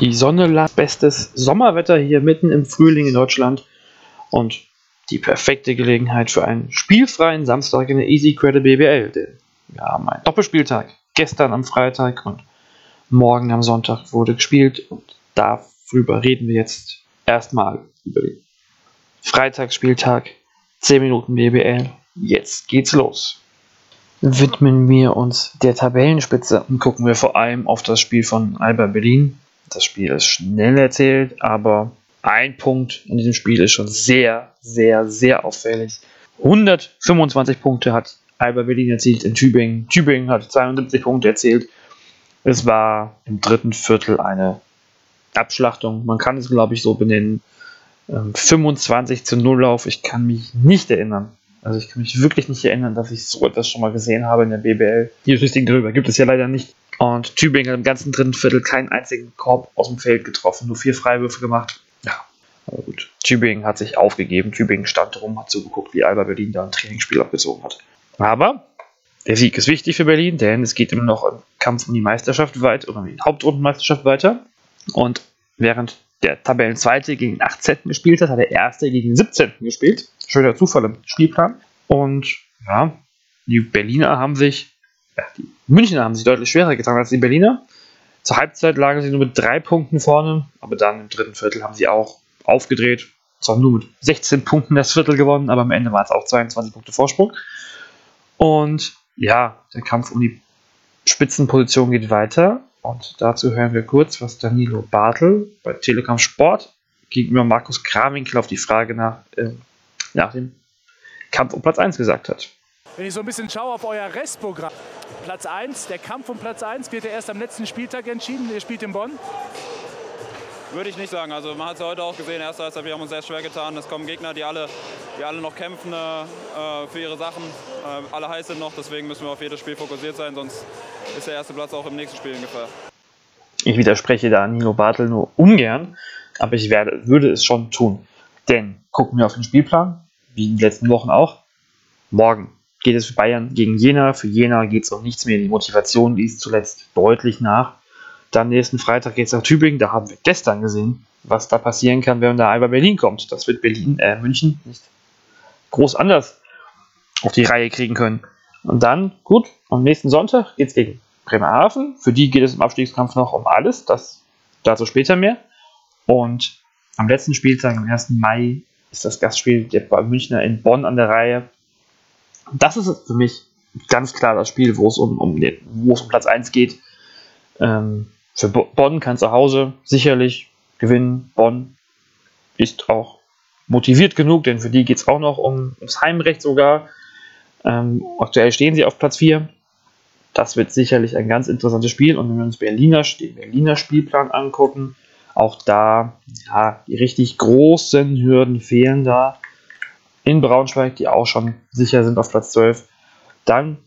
Die Sonne lag bestes Sommerwetter hier mitten im Frühling in Deutschland und die perfekte Gelegenheit für einen spielfreien Samstag in der Easy Credit BBL. Denn wir haben einen Doppelspieltag. Gestern am Freitag und morgen am Sonntag wurde gespielt und darüber reden wir jetzt erstmal über den Freitagsspieltag. 10 Minuten BBL. Jetzt geht's los. Widmen wir uns der Tabellenspitze und gucken wir vor allem auf das Spiel von Alba Berlin das Spiel ist schnell erzählt, aber ein Punkt in diesem Spiel ist schon sehr, sehr, sehr auffällig. 125 Punkte hat Alba Berlin erzielt in Tübingen. Tübingen hat 72 Punkte erzielt. Es war im dritten Viertel eine Abschlachtung. Man kann es, glaube ich, so benennen. 25 ähm, zu 0 Lauf. Ich kann mich nicht erinnern. Also ich kann mich wirklich nicht erinnern, dass ich so etwas schon mal gesehen habe in der BBL. Die Statistiken darüber gibt es ja leider nicht. Und Tübingen hat im ganzen dritten Viertel keinen einzigen Korb aus dem Feld getroffen, nur vier Freiwürfe gemacht. Ja, aber gut. Tübingen hat sich aufgegeben. Tübingen stand rum, hat zugeguckt, wie Alba Berlin da ein Trainingsspiel abgezogen hat. Aber der Sieg ist wichtig für Berlin, denn es geht immer noch im Kampf um die Meisterschaft weiter, oder um die Hauptrundenmeisterschaft weiter. Und während der Tabellenzweite gegen den 18. gespielt hat, hat der Erste gegen den 17. gespielt. Schöner Zufall im Spielplan. Und ja, die Berliner haben sich ja, die Münchner haben sich deutlich schwerer getan als die Berliner. Zur Halbzeit lagen sie nur mit drei Punkten vorne, aber dann im dritten Viertel haben sie auch aufgedreht. Zwar nur mit 16 Punkten das Viertel gewonnen, aber am Ende waren es auch 22 Punkte Vorsprung. Und ja, der Kampf um die Spitzenposition geht weiter. Und dazu hören wir kurz, was Danilo Bartel bei Telekom Sport gegenüber Markus Krawinkel auf die Frage nach, äh, nach dem Kampf um Platz 1 gesagt hat. Wenn ich so ein bisschen schaue auf euer Restprogramm, Platz 1, der Kampf um Platz 1 wird ja erst am letzten Spieltag entschieden. Ihr spielt in Bonn. Würde ich nicht sagen. Also man hat es ja heute auch gesehen, erster Halbzeit, wir haben uns sehr schwer getan. Es kommen Gegner, die alle, die alle noch kämpfen äh, für ihre Sachen. Äh, alle heiß sind noch, deswegen müssen wir auf jedes Spiel fokussiert sein, sonst ist der erste Platz auch im nächsten Spiel in Gefahr. Ich widerspreche da Nino Bartel nur ungern, aber ich werde, würde es schon tun. Denn gucken wir auf den Spielplan, wie in den letzten Wochen auch, morgen geht es für Bayern gegen Jena. Für Jena geht es um nichts mehr. Die Motivation ließ zuletzt deutlich nach. Dann nächsten Freitag geht es nach Tübingen. Da haben wir gestern gesehen, was da passieren kann, wenn da über Berlin kommt. Das wird Berlin, äh, München nicht groß anders auf die Reihe kriegen können. Und dann, gut, am nächsten Sonntag geht es gegen Bremerhaven. Für die geht es im Abstiegskampf noch um alles. Das dazu später mehr. Und am letzten Spieltag, am 1. Mai, ist das Gastspiel der Münchner in Bonn an der Reihe das ist für mich ganz klar das Spiel, wo es um, um, den, wo es um Platz 1 geht. Ähm, für Bonn kann zu Hause sicherlich gewinnen. Bonn ist auch motiviert genug, denn für die geht es auch noch um, ums Heimrecht sogar. Ähm, aktuell stehen sie auf Platz 4. Das wird sicherlich ein ganz interessantes Spiel. Und wenn wir uns Berliner, den Berliner Spielplan angucken, auch da, ja, die richtig großen Hürden fehlen da in Braunschweig, die auch schon sicher sind auf Platz 12. Dann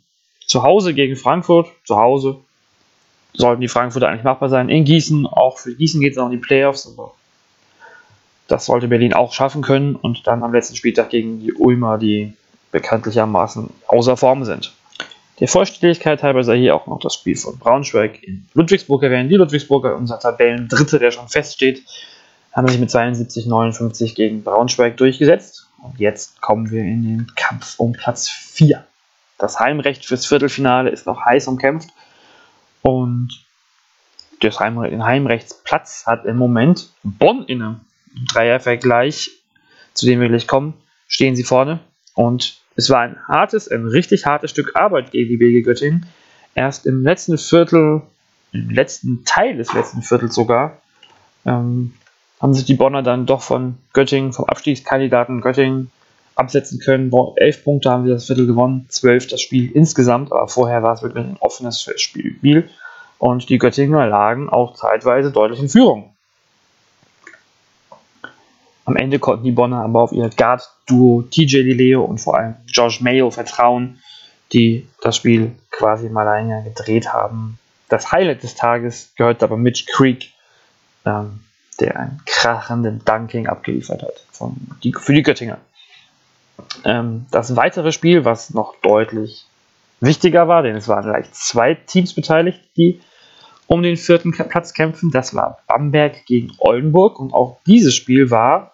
zu Hause gegen Frankfurt, zu Hause sollten die Frankfurter eigentlich machbar sein. In Gießen, auch für Gießen geht es noch in die Playoffs. Aber das sollte Berlin auch schaffen können. Und dann am letzten Spieltag gegen die Ulmer, die bekanntlichermaßen außer Form sind. Der Vollständigkeit halber sei hier auch noch das Spiel von Braunschweig in Ludwigsburg erwähnt. Die Ludwigsburger, unser Tabellendritte, der schon feststeht, haben sich mit 72-59 gegen Braunschweig durchgesetzt. Und jetzt kommen wir in den Kampf um Platz 4. Das Heimrecht fürs Viertelfinale ist noch heiß umkämpft. Und das Heim den Heimrechtsplatz hat im Moment Bonn inne. Im Dreiervergleich, zu dem wir gleich kommen, stehen sie vorne. Und es war ein hartes, ein richtig hartes Stück Arbeit gegen die BG Göttingen. Erst im letzten Viertel, im letzten Teil des letzten Viertels sogar, ähm, haben sich die Bonner dann doch von Göttingen, vom Abstiegskandidaten Göttingen absetzen können. Elf Punkte haben sie das Viertel gewonnen, zwölf das Spiel insgesamt, aber vorher war es wirklich ein offenes Spiel. Und die Göttinger lagen auch zeitweise deutlich in Führung. Am Ende konnten die Bonner aber auf ihr Guard-Duo TJ Lileo und vor allem Josh Mayo vertrauen, die das Spiel quasi mal alleine gedreht haben. Das Highlight des Tages gehört aber Mitch Creek, ähm, der einen krachenden Dunking abgeliefert hat von die, für die Göttinger. Ähm, das weitere Spiel, was noch deutlich wichtiger war, denn es waren gleich zwei Teams beteiligt, die um den vierten Platz kämpfen. Das war Bamberg gegen Oldenburg und auch dieses Spiel war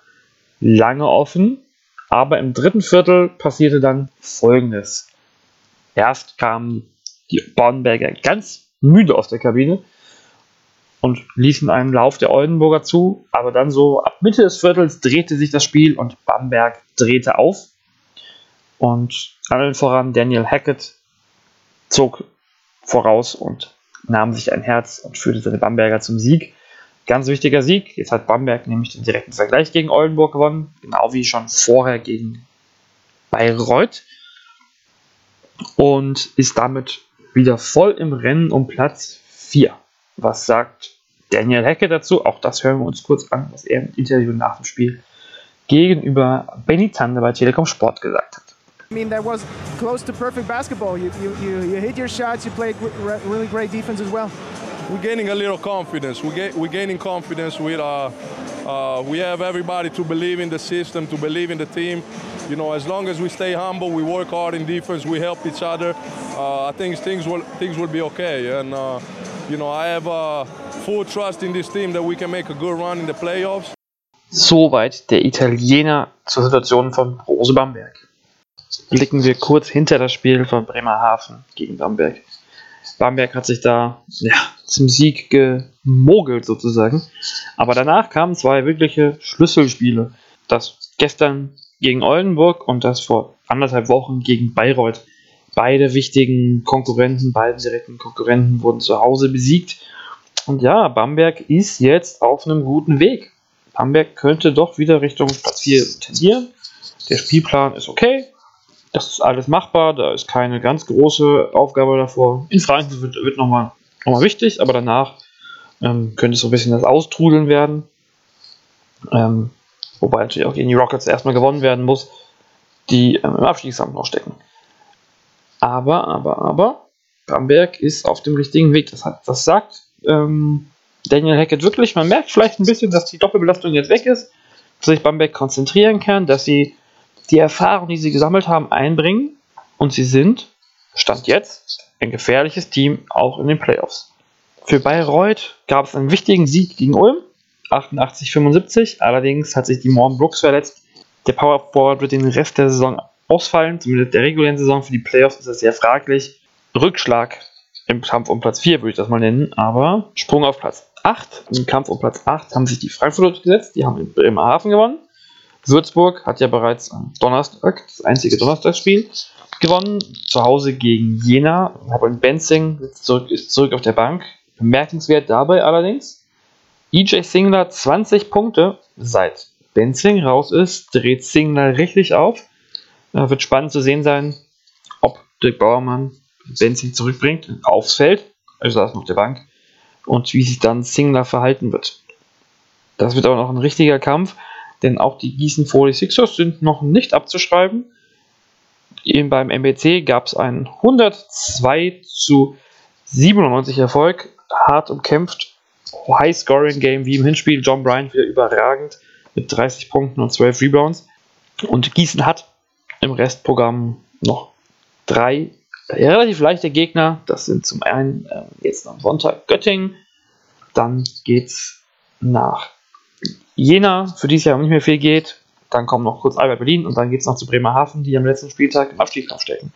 lange offen. Aber im dritten Viertel passierte dann Folgendes. Erst kamen die Bamberger ganz müde aus der Kabine und ließen einen Lauf der Oldenburger zu. Aber dann so ab Mitte des Viertels drehte sich das Spiel und Bamberg drehte auf. Und allen voran Daniel Hackett zog voraus und nahm sich ein Herz und führte seine Bamberger zum Sieg. Ganz wichtiger Sieg. Jetzt hat Bamberg nämlich den direkten Vergleich gegen Oldenburg gewonnen, genau wie schon vorher gegen Bayreuth. Und ist damit wieder voll im Rennen um Platz 4. Was sagt Daniel Hecke dazu? Auch das hören wir uns kurz an, was er im Interview nach dem Spiel gegenüber Benny Zander bei Telekom Sport gesagt hat. I mean, that was close to perfect basketball. You, you, you, you hit your shots, you played really great defense as well. We're gaining a little confidence. We get, we're gaining confidence with uh, uh, we have everybody to believe in the system, to believe in the team. You know, as long as we stay humble, we work hard in defense, we help each other. Uh, I think things will things will be okay. And uh, you know, I have uh, full trust in this team that we can make a good run in the playoffs. Soweit der Italiener zur Situation von Rose Bamberg. blicken wir kurz hinter das Spiel von Bremerhaven gegen Bamberg. Bamberg hat sich da ja, zum Sieg gemogelt sozusagen. Aber danach kamen zwei wirkliche Schlüsselspiele. Das gestern gegen Oldenburg und das vor anderthalb Wochen gegen Bayreuth. Beide wichtigen Konkurrenten, beide direkten Konkurrenten wurden zu Hause besiegt. Und ja, Bamberg ist jetzt auf einem guten Weg. Bamberg könnte doch wieder Richtung Platz 4 tendieren. Der Spielplan ist okay. Das ist alles machbar, da ist keine ganz große Aufgabe davor. In Frankfurt wird, wird nochmal noch mal wichtig, aber danach ähm, könnte es so ein bisschen das Austrudeln werden. Ähm, wobei natürlich auch gegen die Rockets erstmal gewonnen werden muss, die ähm, im Abstiegskampf noch stecken. Aber, aber, aber, Bamberg ist auf dem richtigen Weg. Das, hat, das sagt ähm, Daniel Hackett wirklich. Man merkt vielleicht ein bisschen, dass die Doppelbelastung jetzt weg ist, dass sich Bamberg konzentrieren kann, dass sie die Erfahrung, die sie gesammelt haben, einbringen und sie sind, Stand jetzt, ein gefährliches Team auch in den Playoffs. Für Bayreuth gab es einen wichtigen Sieg gegen Ulm, 88-75. Allerdings hat sich die Morgan Brooks verletzt. Der Power Forward wird den Rest der Saison ausfallen, zumindest der regulären Saison. Für die Playoffs ist das sehr fraglich. Rückschlag im Kampf um Platz 4 würde ich das mal nennen, aber Sprung auf Platz 8. Im Kampf um Platz 8 haben sich die Frankfurter gesetzt, die haben in Bremerhaven gewonnen. Würzburg hat ja bereits am Donnerstag, das einzige Donnerstagsspiel, gewonnen. Zu Hause gegen Jena. Aber in Benzing ist zurück, ist zurück auf der Bank. Bemerkenswert dabei allerdings, EJ Singler 20 Punkte. Seit Benzing raus ist, dreht Singler richtig auf. Da wird spannend zu sehen sein, ob Dirk Bauermann Benzing zurückbringt aufs Feld, also saß auf der Bank, und wie sich dann Singler verhalten wird. Das wird aber noch ein richtiger Kampf denn auch die Gießen 46ers sind noch nicht abzuschreiben. Eben beim MBC gab es einen 102 zu 97 Erfolg, hart umkämpft, High-Scoring-Game wie im Hinspiel. John Bryant wieder überragend mit 30 Punkten und 12 Rebounds. Und Gießen hat im Restprogramm noch drei relativ leichte Gegner. Das sind zum einen äh, jetzt am Sonntag Göttingen, dann geht es nach Jena, für die es ja nicht mehr viel geht. Dann kommen noch kurz Albert Berlin und dann geht es noch zu Bremerhaven, die am letzten Spieltag im Abstiegskampf stecken.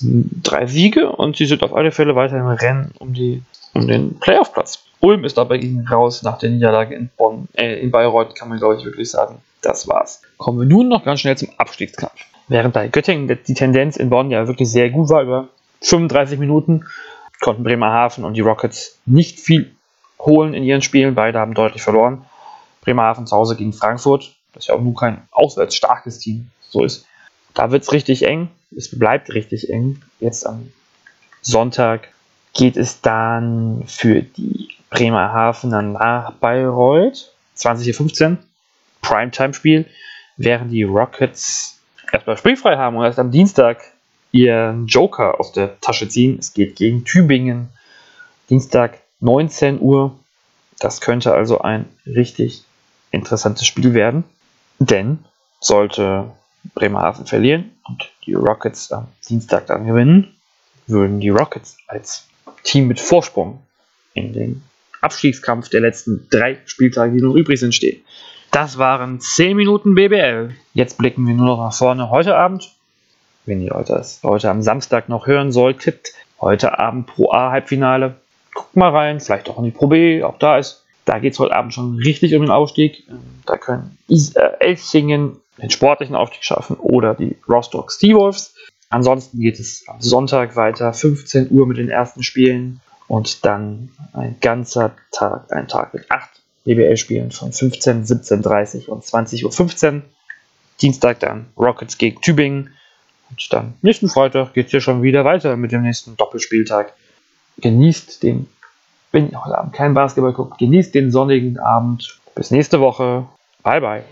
Drei Siege und sie sind auf alle Fälle weiter im Rennen um, die, um den Playoff-Platz. Ulm ist dabei gegen raus nach der Niederlage in Bonn, äh, in Bayreuth kann man glaube ich wirklich sagen. Das war's. Kommen wir nun noch ganz schnell zum Abstiegskampf. Während bei Göttingen die Tendenz in Bonn ja wirklich sehr gut war, über 35 Minuten konnten Bremerhaven und die Rockets nicht viel holen in ihren Spielen. Beide haben deutlich verloren. Bremerhaven zu Hause gegen Frankfurt, das ja auch nur kein auswärts starkes Team so ist. Da wird es richtig eng. Es bleibt richtig eng. Jetzt am Sonntag geht es dann für die Bremerhavener nach Bayreuth. 20.15 Uhr. Primetime-Spiel. Während die Rockets erstmal spielfrei haben und erst am Dienstag ihren Joker aus der Tasche ziehen. Es geht gegen Tübingen. Dienstag 19 Uhr. Das könnte also ein richtig interessantes Spiel werden. Denn sollte Bremerhaven verlieren und die Rockets am Dienstag dann gewinnen, würden die Rockets als Team mit Vorsprung in den Abstiegskampf der letzten drei Spieltage, die noch übrig sind, stehen. Das waren 10 Minuten BBL. Jetzt blicken wir nur noch nach vorne. Heute Abend, wenn ihr das heute am Samstag noch hören solltet, heute Abend Pro A Halbfinale. Guckt mal rein, vielleicht auch in die Pro B, auch da ist. Da geht es heute Abend schon richtig um den Aufstieg. Da können Is äh, Elchingen den sportlichen Aufstieg schaffen oder die Rostock Seawolves. Ansonsten geht es am Sonntag weiter, 15 Uhr mit den ersten Spielen und dann ein ganzer Tag, ein Tag mit 8 BBL-Spielen von 15, 17.30 und 20.15 Uhr. Dienstag dann Rockets gegen Tübingen und dann nächsten Freitag geht es ja schon wieder weiter mit dem nächsten Doppelspieltag. Genießt den, wenn ihr heute Abend kein Basketball guckt, genießt den sonnigen Abend. Bis nächste Woche. Bye bye.